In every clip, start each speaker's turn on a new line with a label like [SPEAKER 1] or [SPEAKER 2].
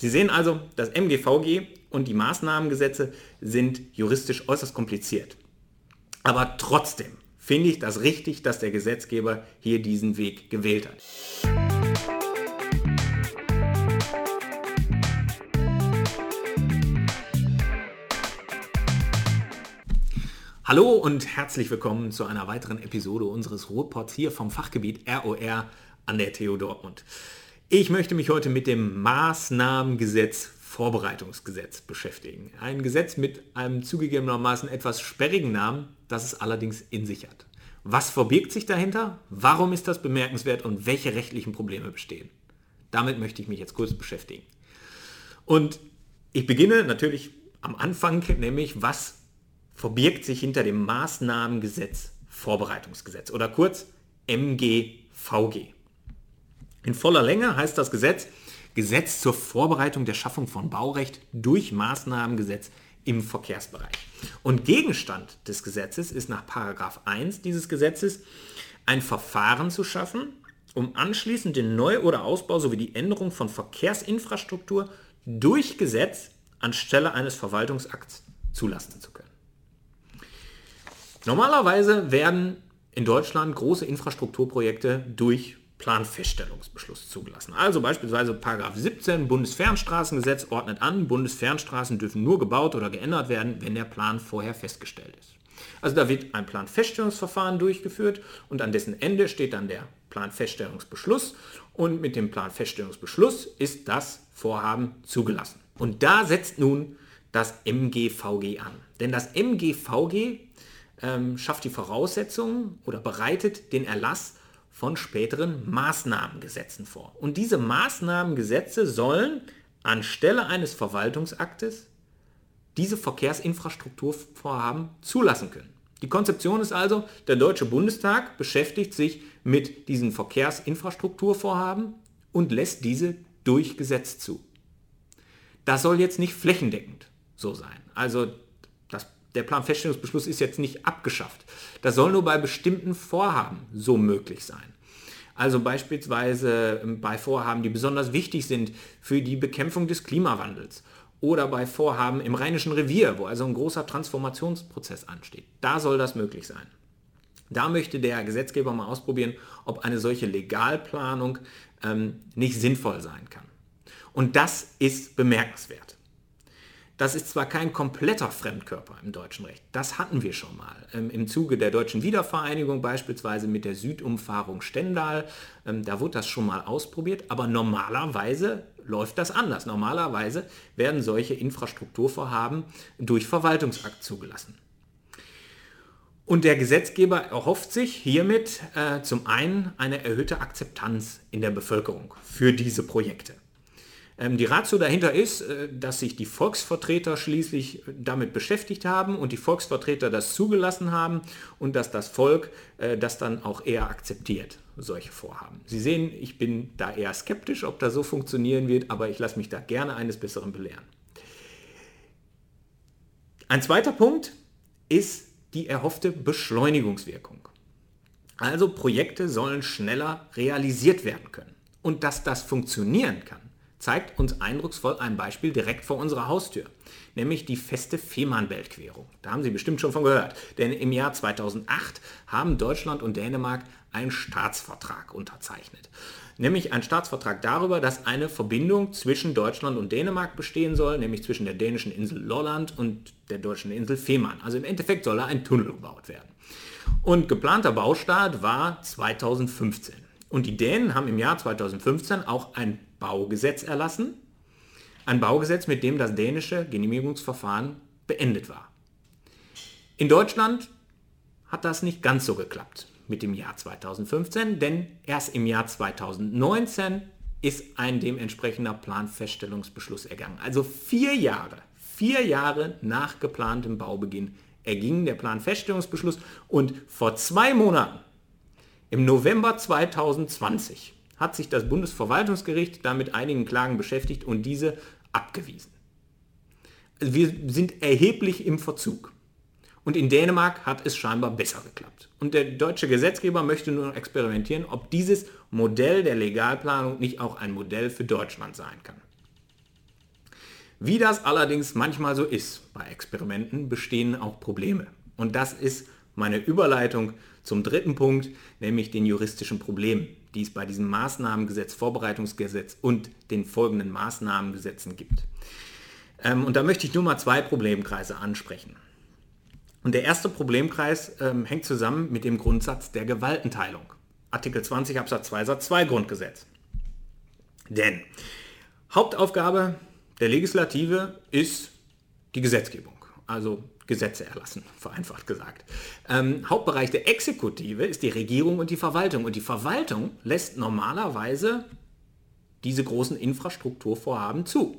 [SPEAKER 1] Sie sehen also, das MGVG und die Maßnahmengesetze sind juristisch äußerst kompliziert. Aber trotzdem finde ich das richtig, dass der Gesetzgeber hier diesen Weg gewählt hat. Hallo und herzlich willkommen zu einer weiteren Episode unseres Ruhrpots hier vom Fachgebiet ROR an der TU Dortmund. Ich möchte mich heute mit dem Maßnahmengesetz Vorbereitungsgesetz beschäftigen. Ein Gesetz mit einem zugegebenermaßen etwas sperrigen Namen, das es allerdings in sich hat. Was verbirgt sich dahinter? Warum ist das bemerkenswert und welche rechtlichen Probleme bestehen? Damit möchte ich mich jetzt kurz beschäftigen. Und ich beginne natürlich am Anfang, nämlich was verbirgt sich hinter dem Maßnahmengesetz Vorbereitungsgesetz oder kurz MGVG. In voller Länge heißt das Gesetz Gesetz zur Vorbereitung der Schaffung von Baurecht durch Maßnahmengesetz im Verkehrsbereich. Und Gegenstand des Gesetzes ist nach 1 dieses Gesetzes ein Verfahren zu schaffen, um anschließend den Neu- oder Ausbau sowie die Änderung von Verkehrsinfrastruktur durch Gesetz anstelle eines Verwaltungsakts zulassen zu können. Normalerweise werden in Deutschland große Infrastrukturprojekte durch Planfeststellungsbeschluss zugelassen. Also beispielsweise Paragraph 17 Bundesfernstraßengesetz ordnet an, Bundesfernstraßen dürfen nur gebaut oder geändert werden, wenn der Plan vorher festgestellt ist. Also da wird ein Planfeststellungsverfahren durchgeführt und an dessen Ende steht dann der Planfeststellungsbeschluss und mit dem Planfeststellungsbeschluss ist das Vorhaben zugelassen. Und da setzt nun das MGVG an. Denn das MGVG ähm, schafft die Voraussetzungen oder bereitet den Erlass von späteren Maßnahmengesetzen vor. Und diese Maßnahmengesetze sollen anstelle eines Verwaltungsaktes diese Verkehrsinfrastrukturvorhaben zulassen können. Die Konzeption ist also, der Deutsche Bundestag beschäftigt sich mit diesen Verkehrsinfrastrukturvorhaben und lässt diese durch Gesetz zu. Das soll jetzt nicht flächendeckend so sein. Also der Planfeststellungsbeschluss ist jetzt nicht abgeschafft. Das soll nur bei bestimmten Vorhaben so möglich sein. Also beispielsweise ähm, bei Vorhaben, die besonders wichtig sind für die Bekämpfung des Klimawandels oder bei Vorhaben im Rheinischen Revier, wo also ein großer Transformationsprozess ansteht. Da soll das möglich sein. Da möchte der Gesetzgeber mal ausprobieren, ob eine solche Legalplanung ähm, nicht sinnvoll sein kann. Und das ist bemerkenswert. Das ist zwar kein kompletter Fremdkörper im deutschen Recht, das hatten wir schon mal. Ähm, Im Zuge der deutschen Wiedervereinigung beispielsweise mit der Südumfahrung Stendal, ähm, da wurde das schon mal ausprobiert, aber normalerweise läuft das anders. Normalerweise werden solche Infrastrukturvorhaben durch Verwaltungsakt zugelassen. Und der Gesetzgeber erhofft sich hiermit äh, zum einen eine erhöhte Akzeptanz in der Bevölkerung für diese Projekte. Ähm, die Ratio dahinter ist, äh, dass sich die Volksvertreter schließlich damit beschäftigt haben und die Volksvertreter das zugelassen haben und dass das Volk äh, das dann auch eher akzeptiert, solche Vorhaben. Sie sehen, ich bin da eher skeptisch, ob das so funktionieren wird, aber ich lasse mich da gerne eines Besseren belehren. Ein zweiter Punkt ist die erhoffte Beschleunigungswirkung. Also Projekte sollen schneller realisiert werden können. Und dass das funktionieren kann, zeigt uns eindrucksvoll ein Beispiel direkt vor unserer Haustür, nämlich die feste Fehmarnbeltquerung. Da haben Sie bestimmt schon von gehört, denn im Jahr 2008 haben Deutschland und Dänemark einen Staatsvertrag unterzeichnet. Nämlich ein Staatsvertrag darüber, dass eine Verbindung zwischen Deutschland und Dänemark bestehen soll, nämlich zwischen der dänischen Insel Lolland und der deutschen Insel Fehmarn. Also im Endeffekt soll da ein Tunnel gebaut werden. Und geplanter Baustart war 2015. Und die Dänen haben im Jahr 2015 auch ein Baugesetz erlassen. Ein Baugesetz, mit dem das dänische Genehmigungsverfahren beendet war. In Deutschland hat das nicht ganz so geklappt mit dem Jahr 2015, denn erst im Jahr 2019 ist ein dementsprechender Planfeststellungsbeschluss ergangen. Also vier Jahre, vier Jahre nach geplantem Baubeginn erging der Planfeststellungsbeschluss und vor zwei Monaten, im November 2020, hat sich das Bundesverwaltungsgericht damit einigen Klagen beschäftigt und diese abgewiesen. Also wir sind erheblich im Verzug. Und in Dänemark hat es scheinbar besser geklappt. Und der deutsche Gesetzgeber möchte noch experimentieren, ob dieses Modell der Legalplanung nicht auch ein Modell für Deutschland sein kann. Wie das allerdings manchmal so ist bei Experimenten, bestehen auch Probleme. Und das ist meine Überleitung zum dritten Punkt, nämlich den juristischen Problemen, die es bei diesem Maßnahmengesetz, Vorbereitungsgesetz und den folgenden Maßnahmengesetzen gibt. Ähm, und da möchte ich nur mal zwei Problemkreise ansprechen. Und der erste Problemkreis ähm, hängt zusammen mit dem Grundsatz der Gewaltenteilung. Artikel 20 Absatz 2 Satz 2 Grundgesetz. Denn Hauptaufgabe der Legislative ist die Gesetzgebung, also Gesetze erlassen, vereinfacht gesagt. Ähm, Hauptbereich der Exekutive ist die Regierung und die Verwaltung. Und die Verwaltung lässt normalerweise diese großen Infrastrukturvorhaben zu.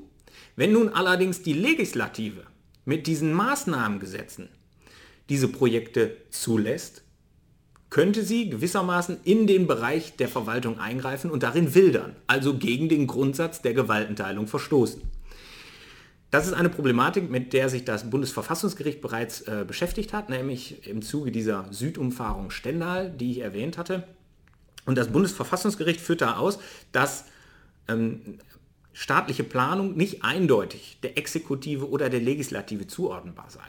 [SPEAKER 1] Wenn nun allerdings die Legislative mit diesen Maßnahmengesetzen diese Projekte zulässt, könnte sie gewissermaßen in den Bereich der Verwaltung eingreifen und darin wildern, also gegen den Grundsatz der Gewaltenteilung verstoßen. Das ist eine Problematik, mit der sich das Bundesverfassungsgericht bereits äh, beschäftigt hat, nämlich im Zuge dieser Südumfahrung Stendal, die ich erwähnt hatte. Und das Bundesverfassungsgericht führt da aus, dass ähm, staatliche Planung nicht eindeutig der Exekutive oder der Legislative zuordnenbar sei.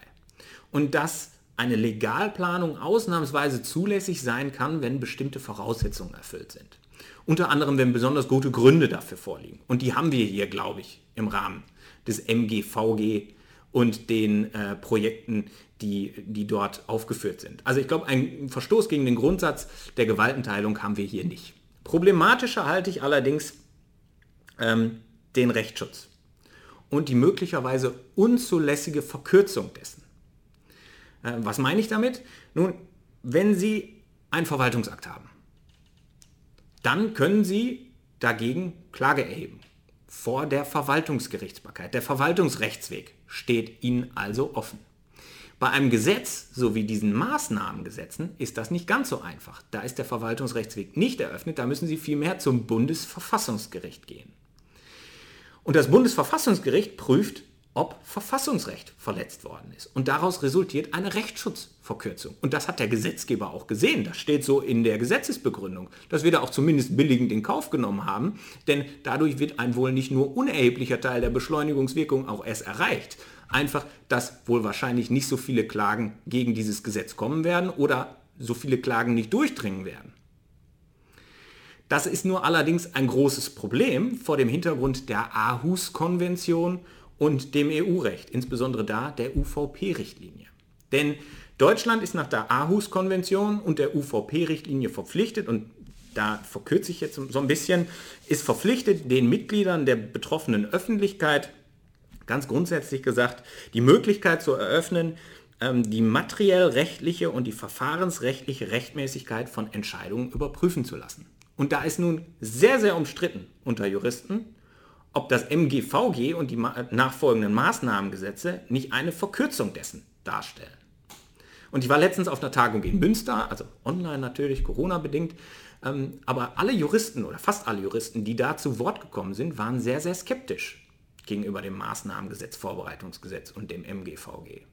[SPEAKER 1] Und dass eine Legalplanung ausnahmsweise zulässig sein kann, wenn bestimmte Voraussetzungen erfüllt sind. Unter anderem, wenn besonders gute Gründe dafür vorliegen. Und die haben wir hier, glaube ich, im Rahmen des MGVG und den äh, Projekten, die, die dort aufgeführt sind. Also ich glaube, einen Verstoß gegen den Grundsatz der Gewaltenteilung haben wir hier nicht. Problematischer halte ich allerdings ähm, den Rechtsschutz und die möglicherweise unzulässige Verkürzung dessen. Äh, was meine ich damit? Nun, wenn Sie einen Verwaltungsakt haben, dann können Sie dagegen Klage erheben vor der Verwaltungsgerichtsbarkeit. Der Verwaltungsrechtsweg steht Ihnen also offen. Bei einem Gesetz, so wie diesen Maßnahmengesetzen, ist das nicht ganz so einfach. Da ist der Verwaltungsrechtsweg nicht eröffnet, da müssen Sie vielmehr zum Bundesverfassungsgericht gehen. Und das Bundesverfassungsgericht prüft, ob Verfassungsrecht verletzt worden ist. Und daraus resultiert eine Rechtsschutzverkürzung. Und das hat der Gesetzgeber auch gesehen. Das steht so in der Gesetzesbegründung, dass wir da auch zumindest billigend in Kauf genommen haben. Denn dadurch wird ein wohl nicht nur unerheblicher Teil der Beschleunigungswirkung auch erst erreicht. Einfach, dass wohl wahrscheinlich nicht so viele Klagen gegen dieses Gesetz kommen werden oder so viele Klagen nicht durchdringen werden. Das ist nur allerdings ein großes Problem vor dem Hintergrund der Aarhus-Konvention und dem EU-Recht, insbesondere da der UVP-Richtlinie. Denn Deutschland ist nach der Aarhus-Konvention und der UVP-Richtlinie verpflichtet, und da verkürze ich jetzt so ein bisschen, ist verpflichtet, den Mitgliedern der betroffenen Öffentlichkeit, ganz grundsätzlich gesagt, die Möglichkeit zu eröffnen, ähm, die materiell-rechtliche und die verfahrensrechtliche Rechtmäßigkeit von Entscheidungen überprüfen zu lassen. Und da ist nun sehr, sehr umstritten unter Juristen, ob das MGVG und die nachfolgenden Maßnahmengesetze nicht eine Verkürzung dessen darstellen. Und ich war letztens auf einer Tagung in Münster, also online natürlich, Corona-bedingt, ähm, aber alle Juristen oder fast alle Juristen, die da zu Wort gekommen sind, waren sehr, sehr skeptisch gegenüber dem Maßnahmengesetz, Vorbereitungsgesetz und dem MGVG.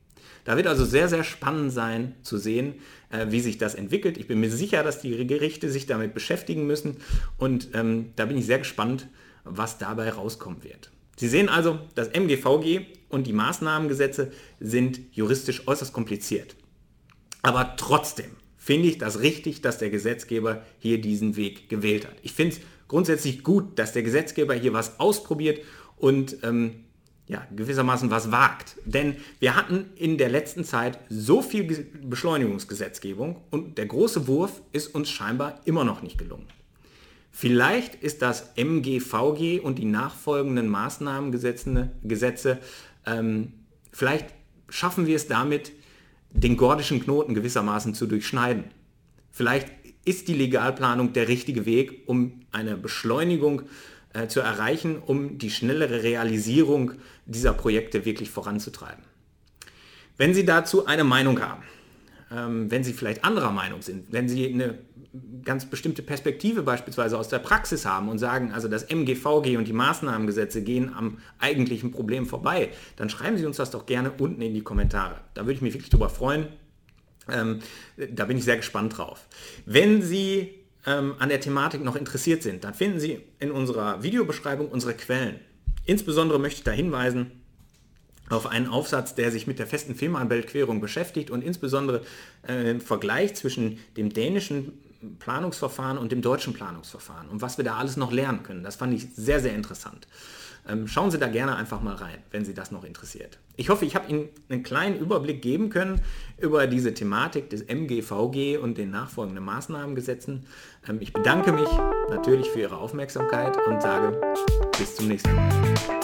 [SPEAKER 1] Da wird also sehr, sehr spannend sein zu sehen, äh, wie sich das entwickelt. Ich bin mir sicher, dass die Gerichte sich damit beschäftigen müssen und ähm, da bin ich sehr gespannt, was dabei rauskommen wird. Sie sehen also, das MGVG und die Maßnahmengesetze sind juristisch äußerst kompliziert. Aber trotzdem finde ich das richtig, dass der Gesetzgeber hier diesen Weg gewählt hat. Ich finde es grundsätzlich gut, dass der Gesetzgeber hier was ausprobiert und ähm, ja, gewissermaßen was wagt. Denn wir hatten in der letzten Zeit so viel Beschleunigungsgesetzgebung und der große Wurf ist uns scheinbar immer noch nicht gelungen. Vielleicht ist das MGVG und die nachfolgenden Maßnahmengesetze, ähm, vielleicht schaffen wir es damit, den gordischen Knoten gewissermaßen zu durchschneiden. Vielleicht ist die Legalplanung der richtige Weg, um eine Beschleunigung äh, zu erreichen, um die schnellere Realisierung dieser Projekte wirklich voranzutreiben. Wenn Sie dazu eine Meinung haben, ähm, wenn Sie vielleicht anderer Meinung sind, wenn Sie eine ganz bestimmte Perspektive beispielsweise aus der Praxis haben und sagen, also das MGVG und die Maßnahmengesetze gehen am eigentlichen Problem vorbei, dann schreiben Sie uns das doch gerne unten in die Kommentare. Da würde ich mich wirklich drüber freuen. Ähm, da bin ich sehr gespannt drauf. Wenn Sie ähm, an der Thematik noch interessiert sind, dann finden Sie in unserer Videobeschreibung unsere Quellen. Insbesondere möchte ich da hinweisen auf einen Aufsatz, der sich mit der festen Fehmarnbeltquerung beschäftigt und insbesondere äh, im Vergleich zwischen dem dänischen Planungsverfahren und dem deutschen Planungsverfahren und was wir da alles noch lernen können. Das fand ich sehr, sehr interessant. Ähm, schauen Sie da gerne einfach mal rein, wenn Sie das noch interessiert. Ich hoffe, ich habe Ihnen einen kleinen Überblick geben können über diese Thematik des MGVG und den nachfolgenden Maßnahmengesetzen. Ähm, ich bedanke mich natürlich für Ihre Aufmerksamkeit und sage bis zum nächsten Mal.